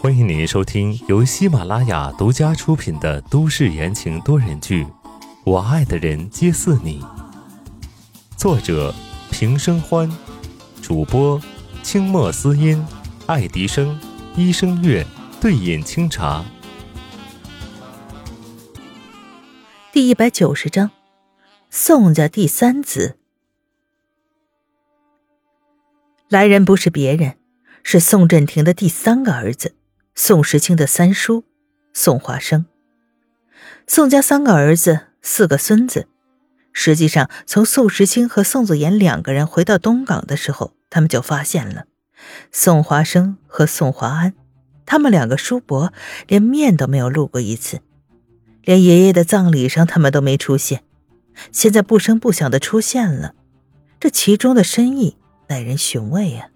欢迎您收听由喜马拉雅独家出品的都市言情多人剧《我爱的人皆似你》，作者平生欢，主播清墨思音、爱迪生、医生月、对饮清茶。第一百九十章，宋家第三子。来人不是别人，是宋振庭的第三个儿子，宋时清的三叔宋华生。宋家三个儿子，四个孙子。实际上，从宋时清和宋子言两个人回到东港的时候，他们就发现了宋华生和宋华安，他们两个叔伯连面都没有露过一次。连爷爷的葬礼上，他们都没出现，现在不声不响的出现了，这其中的深意耐人寻味呀。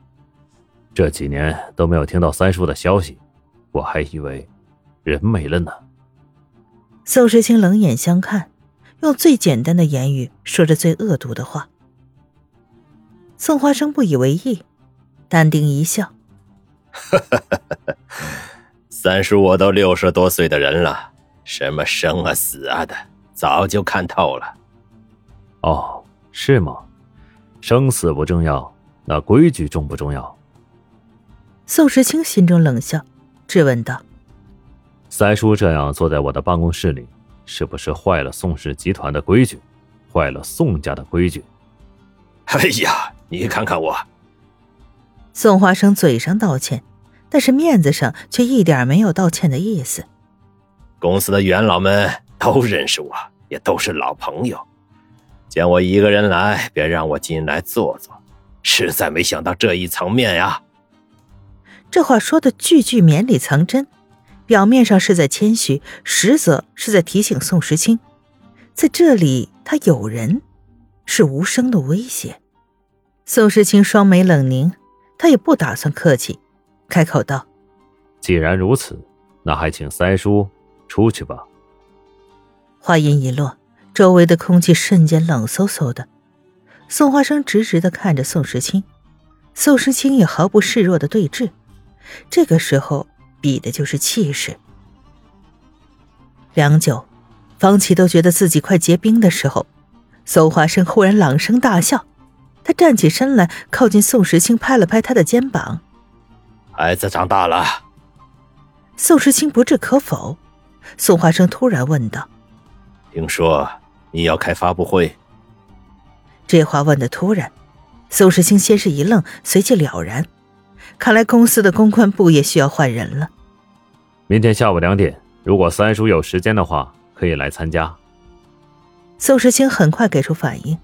这几年都没有听到三叔的消息，我还以为人没了呢。宋时清冷眼相看，用最简单的言语说着最恶毒的话。宋花生不以为意，淡定一笑：“三叔，我都六十多岁的人了。”什么生啊死啊的，早就看透了。哦，是吗？生死不重要，那规矩重不重要？宋时清心中冷笑，质问道：“三叔这样坐在我的办公室里，是不是坏了宋氏集团的规矩，坏了宋家的规矩？”哎呀，你看看我！宋华生嘴上道歉，但是面子上却一点没有道歉的意思。公司的元老们都认识我，也都是老朋友。见我一个人来，便让我进来坐坐，实在没想到这一层面呀。这话说的句句绵里藏针，表面上是在谦虚，实则是在提醒宋时清，在这里他有人，是无声的威胁。宋时清双眉冷凝，他也不打算客气，开口道：“既然如此，那还请三叔。”出去吧。话音一落，周围的空气瞬间冷飕飕的。宋花生直直的看着宋时清，宋时清也毫不示弱的对峙。这个时候，比的就是气势。良久，方琦都觉得自己快结冰的时候，宋华生忽然朗声大笑。他站起身来，靠近宋时清，拍了拍他的肩膀：“孩子长大了。”宋时清不置可否。宋华生突然问道：“听说你要开发布会？”这话问的突然，宋时清先是一愣，随即了然。看来公司的公关部也需要换人了。明天下午两点，如果三叔有时间的话，可以来参加。宋时清很快给出反应，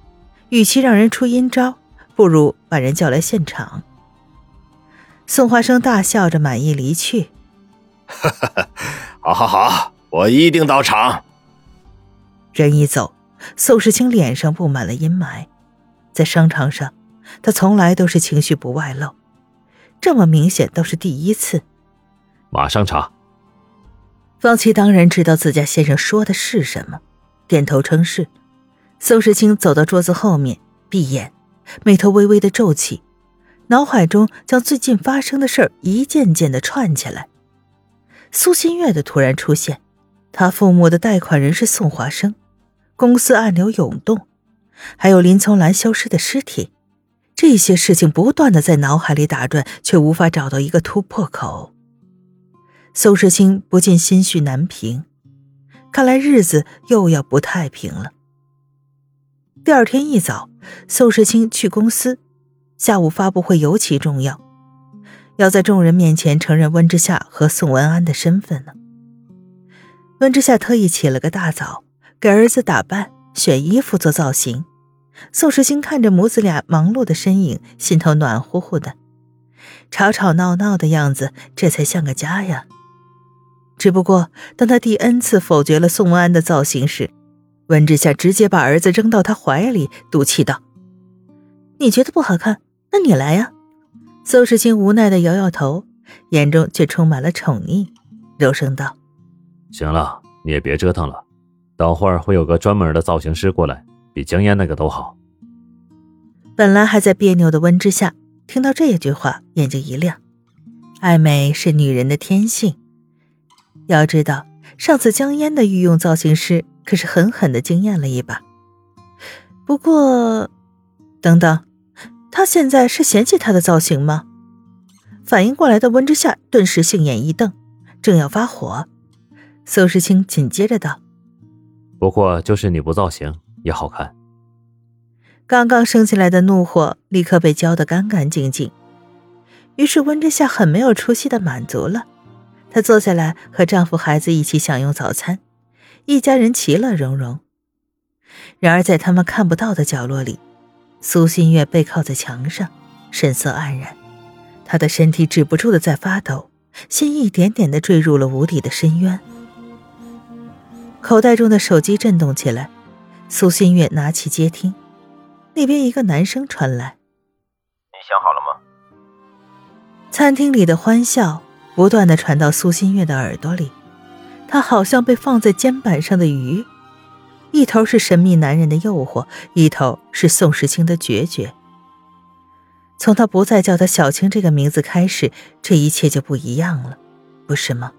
与其让人出阴招，不如把人叫来现场。宋华生大笑着，满意离去。哈哈，好，好，好。我一定到场。人一走，宋时清脸上布满了阴霾。在商场上，他从来都是情绪不外露，这么明显倒是第一次。马上查。方琦当然知道自家先生说的是什么，点头称是。宋时清走到桌子后面，闭眼，眉头微微的皱起，脑海中将最近发生的事儿一件件的串起来。苏新月的突然出现。他父母的贷款人是宋华生，公司暗流涌动，还有林从兰消失的尸体，这些事情不断的在脑海里打转，却无法找到一个突破口。宋时清不禁心绪难平，看来日子又要不太平了。第二天一早，宋时清去公司，下午发布会尤其重要，要在众人面前承认温之夏和宋文安的身份呢。温之夏特意起了个大早，给儿子打扮、选衣服、做造型。宋时清看着母子俩忙碌的身影，心头暖乎乎的。吵吵闹闹的样子，这才像个家呀。只不过，当他第 N 次否决了宋文安的造型时，温之夏直接把儿子扔到他怀里，赌气道：“你觉得不好看，那你来呀。”宋时清无奈的摇摇头，眼中却充满了宠溺，柔声道。行了，你也别折腾了，等会儿会有个专门的造型师过来，比江烟那个都好。本来还在别扭的温之夏听到这一句话，眼睛一亮，爱美是女人的天性。要知道，上次江烟的御用造型师可是狠狠的惊艳了一把。不过，等等，他现在是嫌弃他的造型吗？反应过来的温之夏顿时杏眼一瞪，正要发火，苏时清紧接着道：“不过就是你不造型也好看。”刚刚升起来的怒火立刻被浇得干干净净。于是温之夏很没有出息的满足了，她坐下来和丈夫、孩子一起享用早餐，一家人其乐融融。然而在他们看不到的角落里，苏新月背靠在墙上，神色黯然。她的身体止不住的在发抖，心一点点的坠入了无底的深渊。口袋中的手机震动起来，苏新月拿起接听，那边一个男声传来：“你想好了吗？”餐厅里的欢笑不断的传到苏新月的耳朵里，她好像被放在肩膀上的鱼，一头是神秘男人的诱惑，一头是宋时清的决绝。从他不再叫他小青这个名字开始，这一切就不一样了，不是吗？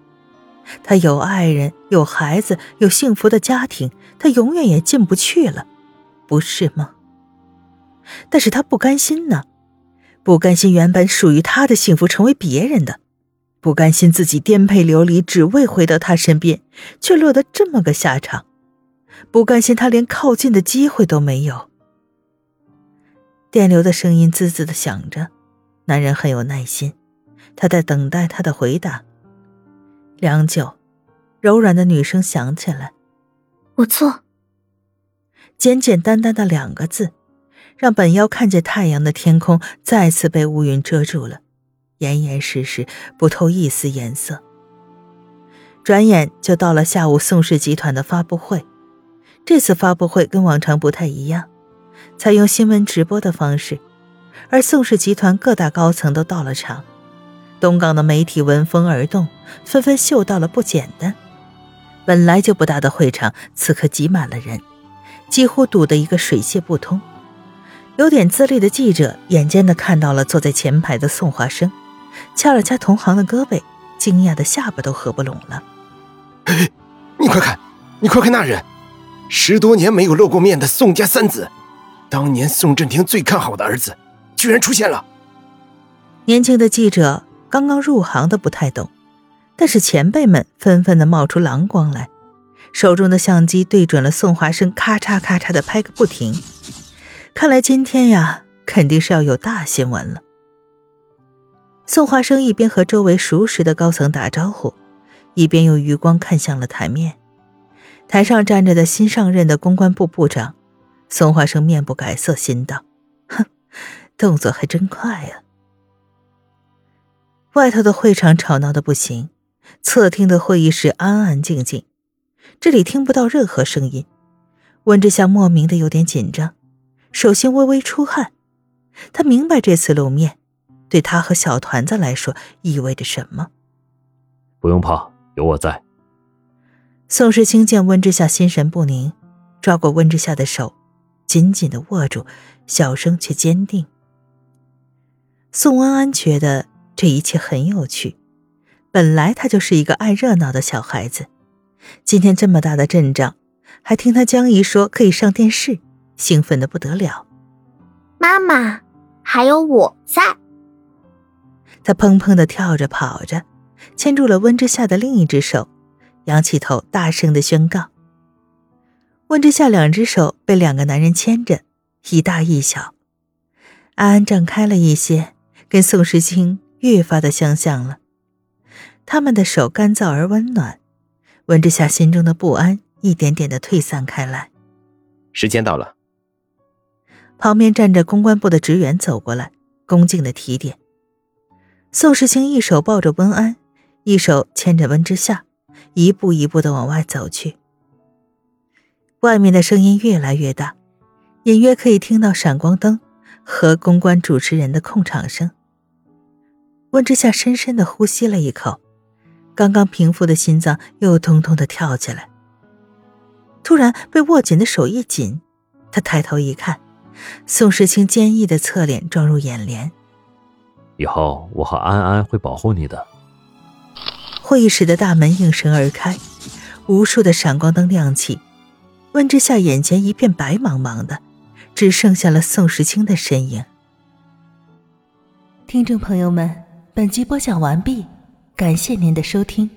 他有爱人，有孩子，有幸福的家庭，他永远也进不去了，不是吗？但是他不甘心呢，不甘心原本属于他的幸福成为别人的，不甘心自己颠沛流离，只为回到他身边，却落得这么个下场，不甘心他连靠近的机会都没有。电流的声音滋滋的响着，男人很有耐心，他在等待他的回答。良久，柔软的女声响起来：“我错。”简简单单的两个字，让本要看见太阳的天空再次被乌云遮住了，严严实实，不透一丝颜色。转眼就到了下午，宋氏集团的发布会。这次发布会跟往常不太一样。采用新闻直播的方式，而宋氏集团各大高层都到了场。东港的媒体闻风而动，纷纷嗅到了不简单。本来就不大的会场，此刻挤满了人，几乎堵得一个水泄不通。有点资历的记者眼尖的看到了坐在前排的宋华生，掐了掐同行的胳膊，惊讶的下巴都合不拢了。哎，你快看，你快看那人，十多年没有露过面的宋家三子。当年宋振庭最看好的儿子，居然出现了。年轻的记者刚刚入行的不太懂，但是前辈们纷纷的冒出蓝光来，手中的相机对准了宋华生，咔嚓咔嚓的拍个不停。看来今天呀，肯定是要有大新闻了。宋华生一边和周围熟识的高层打招呼，一边用余光看向了台面，台上站着的新上任的公关部部长。宋华生面不改色，心道：“哼，动作还真快呀。”外头的会场吵闹的不行，侧厅的会议室安安静静，这里听不到任何声音。温之夏莫名的有点紧张，手心微微出汗。他明白这次露面，对他和小团子来说意味着什么。不用怕，有我在。宋时清见温之夏心神不宁，抓过温之夏的手。紧紧的握住，小声却坚定。宋安安觉得这一切很有趣，本来他就是一个爱热闹的小孩子，今天这么大的阵仗，还听他江姨说可以上电视，兴奋的不得了。妈妈，还有我在。他砰砰的跳着跑着，牵住了温之夏的另一只手，仰起头，大声的宣告。温之夏两只手被两个男人牵着，一大一小。安安胀开了一些，跟宋时清越发的相像了。他们的手干燥而温暖，温之夏心中的不安一点点的退散开来。时间到了。旁边站着公关部的职员走过来，恭敬的提点。宋时清一手抱着温安，一手牵着温之夏，一步一步的往外走去。外面的声音越来越大，隐约可以听到闪光灯和公关主持人的控场声。温之夏深深的呼吸了一口，刚刚平复的心脏又通通的跳起来。突然被握紧的手一紧，他抬头一看，宋时清坚毅的侧脸撞入眼帘。以后我和安安会保护你的。会议室的大门应声而开，无数的闪光灯亮起，温之夏眼前一片白茫茫的，只剩下了宋时清的身影。听众朋友们，本集播讲完毕，感谢您的收听。